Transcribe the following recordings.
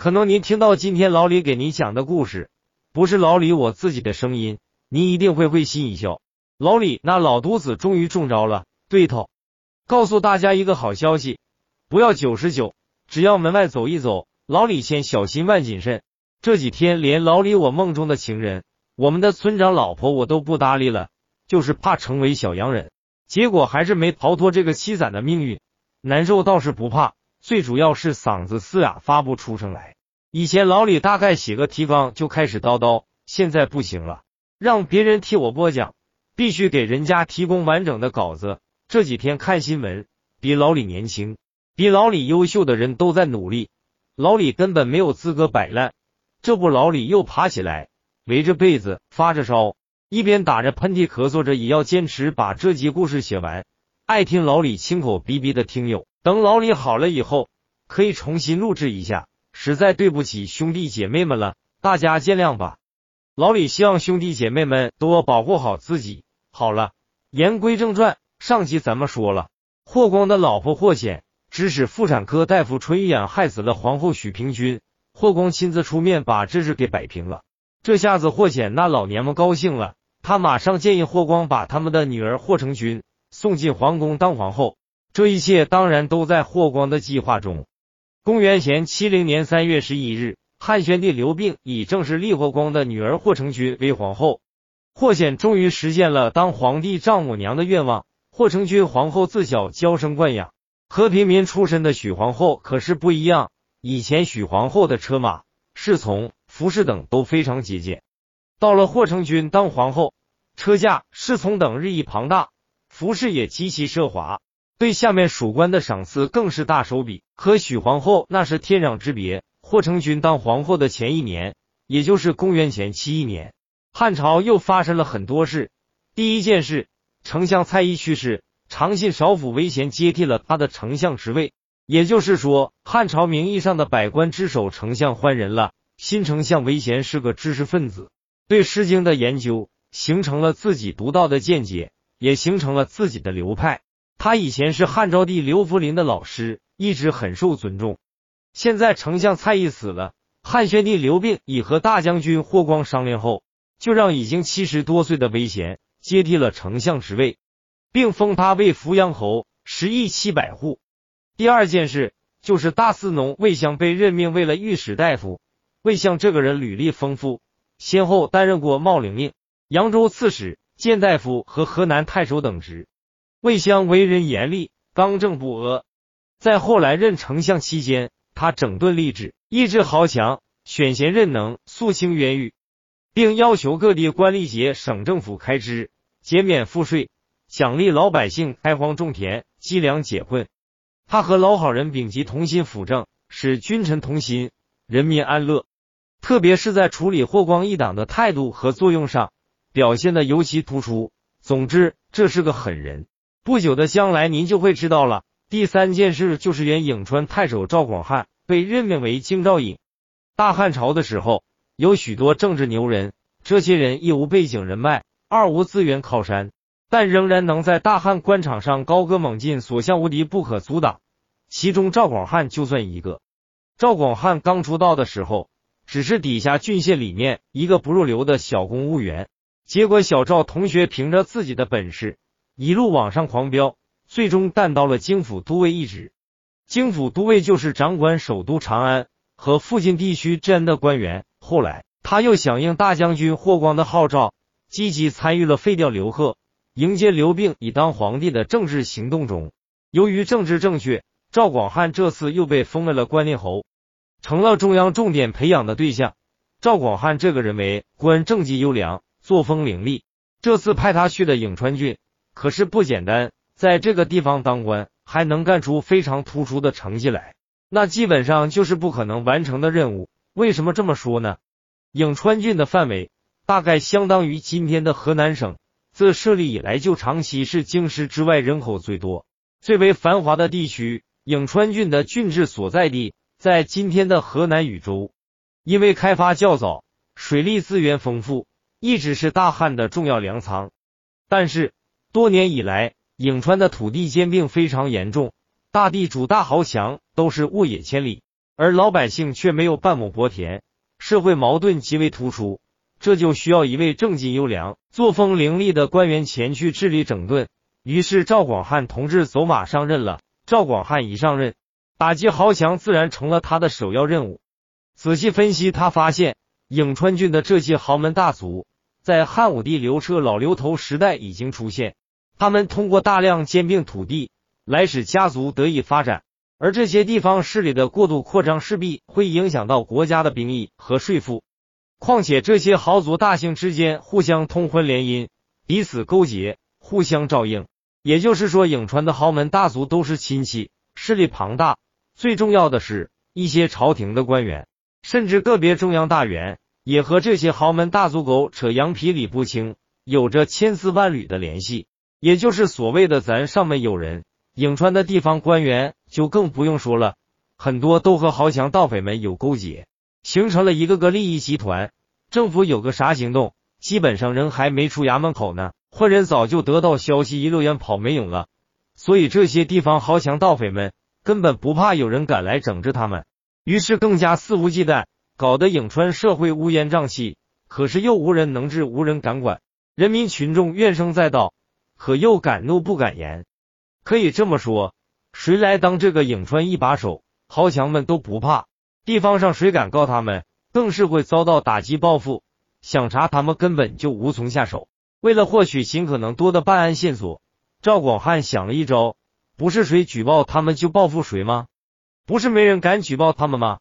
可能您听到今天老李给您讲的故事，不是老李我自己的声音，您一定会会心一笑。老李那老犊子终于中招了，对头！告诉大家一个好消息，不要九十九，只要门外走一走，老李先小心万谨慎。这几天连老李我梦中的情人，我们的村长老婆我都不搭理了，就是怕成为小洋人。结果还是没逃脱这个凄惨的命运，难受倒是不怕。最主要是嗓子嘶哑，发不出声来。以前老李大概写个提纲就开始叨叨，现在不行了，让别人替我播讲，必须给人家提供完整的稿子。这几天看新闻，比老李年轻、比老李优秀的人都在努力，老李根本没有资格摆烂。这不，老李又爬起来，围着被子发着烧，一边打着喷嚏咳嗽着，也要坚持把这集故事写完。爱听老李亲口逼逼的听友。等老李好了以后，可以重新录制一下。实在对不起兄弟姐妹们了，大家见谅吧。老李希望兄弟姐妹们多保护好自己。好了，言归正传，上集咱们说了，霍光的老婆霍显指使妇产科大夫淳于养害死了皇后许平君，霍光亲自出面把这事给摆平了。这下子霍显那老娘们高兴了，他马上建议霍光把他们的女儿霍成君送进皇宫当皇后。这一切当然都在霍光的计划中。公元前七零年三月十一日，汉宣帝刘病已正式立霍光的女儿霍成君为皇后。霍显终于实现了当皇帝丈母娘的愿望。霍成君皇后自小娇生惯养，和平民出身的许皇后可是不一样。以前许皇后的车马、侍从、服饰等都非常节俭，到了霍成君当皇后，车驾、侍从等日益庞大，服饰也极其奢华。对下面属官的赏赐更是大手笔，和许皇后那是天壤之别。霍成君当皇后的前一年，也就是公元前七一年，汉朝又发生了很多事。第一件事，丞相蔡邕去世，长信少府韦贤接替了他的丞相职位，也就是说，汉朝名义上的百官之首丞相换人了。新丞相韦贤是个知识分子，对《诗经》的研究形成了自己独到的见解，也形成了自己的流派。他以前是汉昭帝刘弗陵的老师，一直很受尊重。现在丞相蔡邕死了，汉宣帝刘病已和大将军霍光商量后，就让已经七十多岁的魏贤接替了丞相职位，并封他为扶阳侯，十邑七百户。第二件事就是大司农魏相被任命为了御史大夫。魏相这个人履历丰富，先后担任过茂陵令、扬州刺史、谏大夫和河南太守等职。魏相为人严厉，刚正不阿。在后来任丞相期间，他整顿吏治，意志豪强，选贤任能，肃清冤狱，并要求各地官吏节省政府开支，减免赋税，奖励老百姓开荒种田，积粮解困。他和老好人丙吉同心辅政，使君臣同心，人民安乐。特别是在处理霍光一党的态度和作用上，表现的尤其突出。总之，这是个狠人。不久的将来，您就会知道了。第三件事就是原颍川太守赵广汉被任命为京兆尹。大汉朝的时候，有许多政治牛人，这些人一无背景人脉，二无资源靠山，但仍然能在大汉官场上高歌猛进，所向无敌，不可阻挡。其中赵广汉就算一个。赵广汉刚出道的时候，只是底下郡县里面一个不入流的小公务员，结果小赵同学凭着自己的本事。一路往上狂飙，最终干到了京府都尉一职。京府都尉就是掌管首都长安和附近地区治安的官员。后来，他又响应大将军霍光的号召，积极参与了废掉刘贺、迎接刘病以当皇帝的政治行动中。由于政治正确，赵广汉这次又被封为了关令侯，成了中央重点培养的对象。赵广汉这个人为官政绩优良，作风凌厉。这次派他去的颍川郡。可是不简单，在这个地方当官还能干出非常突出的成绩来，那基本上就是不可能完成的任务。为什么这么说呢？颍川郡的范围大概相当于今天的河南省，自设立以来就长期是京师之外人口最多、最为繁华的地区。颍川郡的郡治所在地在今天的河南禹州，因为开发较早，水利资源丰富，一直是大汉的重要粮仓。但是多年以来，颍川的土地兼并非常严重，大地主大豪强都是沃野千里，而老百姓却没有半亩薄田，社会矛盾极为突出。这就需要一位政绩优良、作风凌厉的官员前去治理整顿。于是赵广汉同志走马上任了。赵广汉一上任，打击豪强自然成了他的首要任务。仔细分析，他发现颍川郡的这些豪门大族，在汉武帝刘彻老刘头时代已经出现。他们通过大量兼并土地，来使家族得以发展。而这些地方势力的过度扩张，势必会影响到国家的兵役和税赋。况且这些豪族大姓之间互相通婚联姻，彼此勾结，互相照应。也就是说，颍川的豪门大族都是亲戚，势力庞大。最重要的是，一些朝廷的官员，甚至个别中央大员，也和这些豪门大族狗扯羊皮理不清，有着千丝万缕的联系。也就是所谓的“咱上面有人”。颍川的地方官员就更不用说了，很多都和豪强盗匪们有勾结。形成了一个个利益集团，政府有个啥行动，基本上人还没出衙门口呢，坏人早就得到消息，一溜烟跑没影了。所以这些地方豪强盗匪们根本不怕有人敢来整治他们，于是更加肆无忌惮，搞得颍川社会乌烟瘴气。可是又无人能治，无人敢管，人民群众怨声载道，可又敢怒不敢言。可以这么说，谁来当这个颍川一把手，豪强们都不怕。地方上谁敢告他们，更是会遭到打击报复。想查他们根本就无从下手。为了获取尽可能多的办案线索，赵广汉想了一招：不是谁举报他们就报复谁吗？不是没人敢举报他们吗？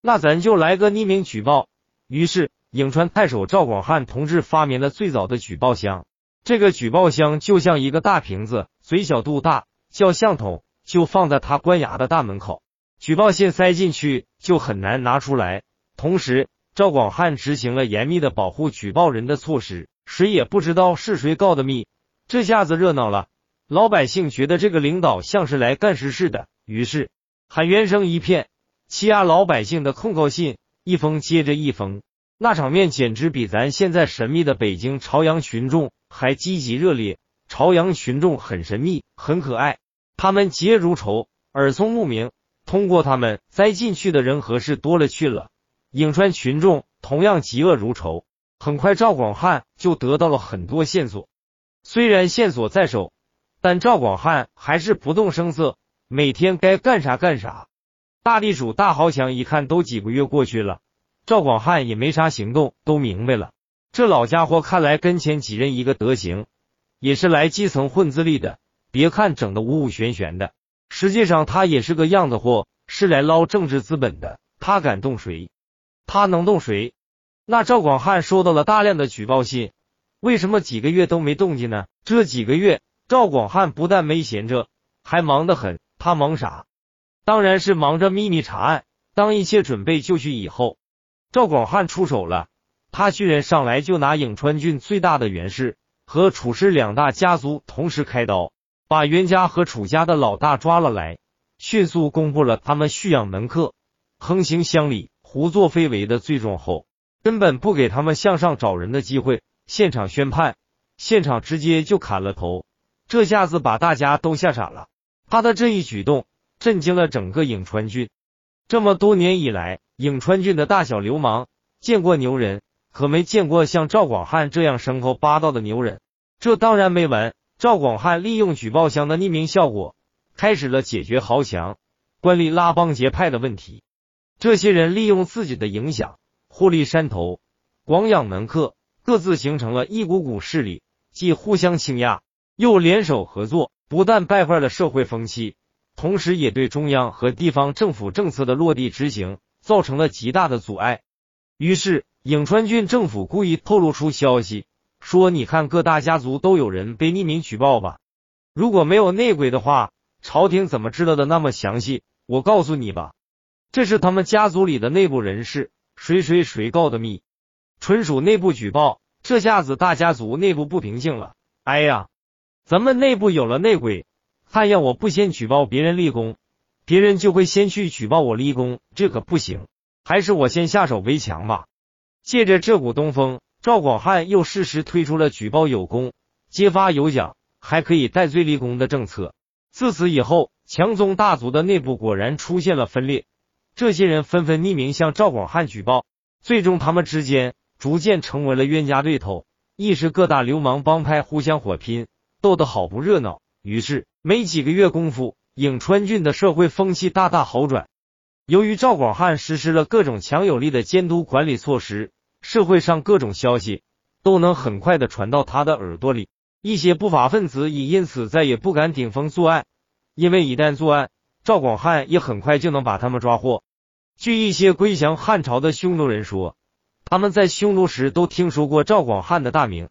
那咱就来个匿名举报。于是，颍川太守赵广汉同志发明了最早的举报箱。这个举报箱就像一个大瓶子，嘴小肚大，叫相筒，就放在他官衙的大门口。举报信塞进去就很难拿出来。同时，赵广汉执行了严密的保护举报人的措施，谁也不知道是谁告的密。这下子热闹了，老百姓觉得这个领导像是来干实事的，于是喊冤声一片，欺压老百姓的控告信一封接着一封，那场面简直比咱现在神秘的北京朝阳群众还积极热烈。朝阳群众很神秘，很可爱，他们嫉恶如仇，耳聪目明。通过他们栽进去的人和事多了去了，颍川群众同样嫉恶如仇。很快，赵广汉就得到了很多线索。虽然线索在手，但赵广汉还是不动声色，每天该干啥干啥。大地主、大豪强一看都几个月过去了，赵广汉也没啥行动，都明白了，这老家伙看来跟前几任一个德行，也是来基层混资历的。别看整的五五玄玄的。实际上他也是个样子货，是来捞政治资本的。他敢动谁？他能动谁？那赵广汉收到了大量的举报信，为什么几个月都没动静呢？这几个月，赵广汉不但没闲着，还忙得很。他忙啥？当然是忙着秘密查案。当一切准备就绪以后，赵广汉出手了。他居然上来就拿颍川郡最大的袁氏和楚氏两大家族同时开刀。把袁家和楚家的老大抓了来，迅速公布了他们蓄养门客、横行乡里、胡作非为的罪状后，根本不给他们向上找人的机会，现场宣判，现场直接就砍了头。这下子把大家都吓傻了。他的这一举动震惊了整个颍川郡。这么多年以来，颍川郡的大小流氓见过牛人，可没见过像赵广汉这样牲口霸道的牛人。这当然没完。赵广汉利用举报箱的匿名效果，开始了解决豪强、官吏拉帮结派的问题。这些人利用自己的影响，获利山头，广养门客，各自形成了一股股势力，既互相倾轧，又联手合作，不但败坏了社会风气，同时也对中央和地方政府政策的落地执行造成了极大的阻碍。于是，颍川郡政府故意透露出消息。说，你看各大家族都有人被匿名举报吧？如果没有内鬼的话，朝廷怎么知道的那么详细？我告诉你吧，这是他们家族里的内部人士，谁谁谁告的密，纯属内部举报。这下子大家族内部不平静了。哎呀，咱们内部有了内鬼，看样我不先举报别人立功，别人就会先去举报我立功，这可不行。还是我先下手为强吧。借着这股东风。赵广汉又适时推出了举报有功，揭发有奖，还可以戴罪立功的政策。自此以后，强宗大族的内部果然出现了分裂。这些人纷纷匿名向赵广汉举报，最终他们之间逐渐成为了冤家对头，一时各大流氓帮派互相火拼，斗得好不热闹。于是没几个月功夫，颍川郡的社会风气大大好转。由于赵广汉实施了各种强有力的监督管理措施，社会上各种消息都能很快的传到他的耳朵里。一些不法分子也因此再也不敢顶风作案，因为一旦作案，赵广汉也很快就能把他们抓获。据一些归降汉朝的匈奴人说，他们在匈奴时都听说过赵广汉的大名。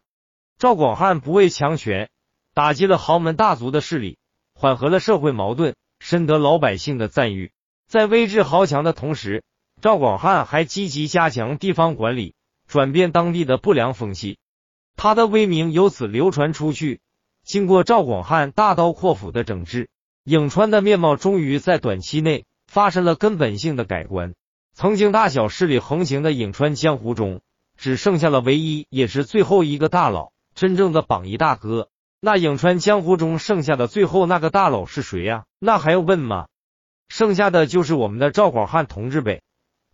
赵广汉不畏强权，打击了豪门大族的势力，缓和了社会矛盾，深得老百姓的赞誉。在威制豪强的同时，赵广汉还积极加强地方管理，转变当地的不良风气。他的威名由此流传出去。经过赵广汉大刀阔斧的整治，颍川的面貌终于在短期内发生了根本性的改观。曾经大小势力横行的颍川江湖中，只剩下了唯一也是最后一个大佬，真正的榜一大哥。那颍川江湖中剩下的最后那个大佬是谁呀？那还用问吗？剩下的就是我们的赵广汉同志呗。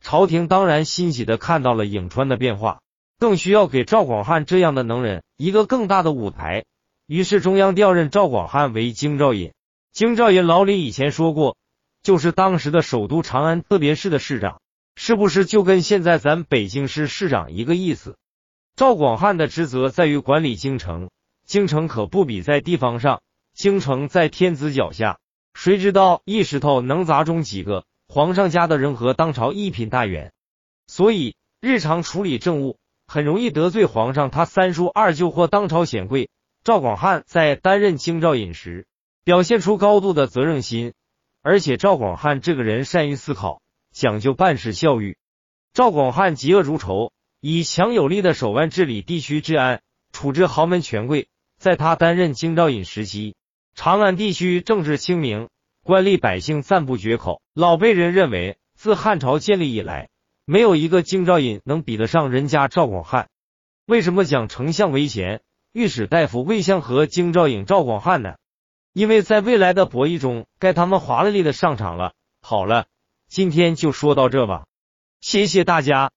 朝廷当然欣喜的看到了颍川的变化。更需要给赵广汉这样的能人一个更大的舞台，于是中央调任赵广汉为京兆尹。京兆尹老李以前说过，就是当时的首都长安特别市的市长，是不是就跟现在咱北京市市长一个意思？赵广汉的职责在于管理京城，京城可不比在地方上，京城在天子脚下，谁知道一石头能砸中几个？皇上家的人和当朝一品大员，所以日常处理政务。很容易得罪皇上，他三叔二舅或当朝显贵。赵广汉在担任京兆尹时，表现出高度的责任心，而且赵广汉这个人善于思考，讲究办事效率。赵广汉嫉恶如仇，以强有力的手腕治理地区治安，处置豪门权贵。在他担任京兆尹时期，长安地区政治清明，官吏百姓赞不绝口。老辈人认为，自汉朝建立以来。没有一个京兆尹能比得上人家赵广汉。为什么讲丞相为贤，御史大夫魏相和京兆尹赵广汉呢？因为在未来的博弈中，该他们华丽丽的上场了。好了，今天就说到这吧，谢谢大家。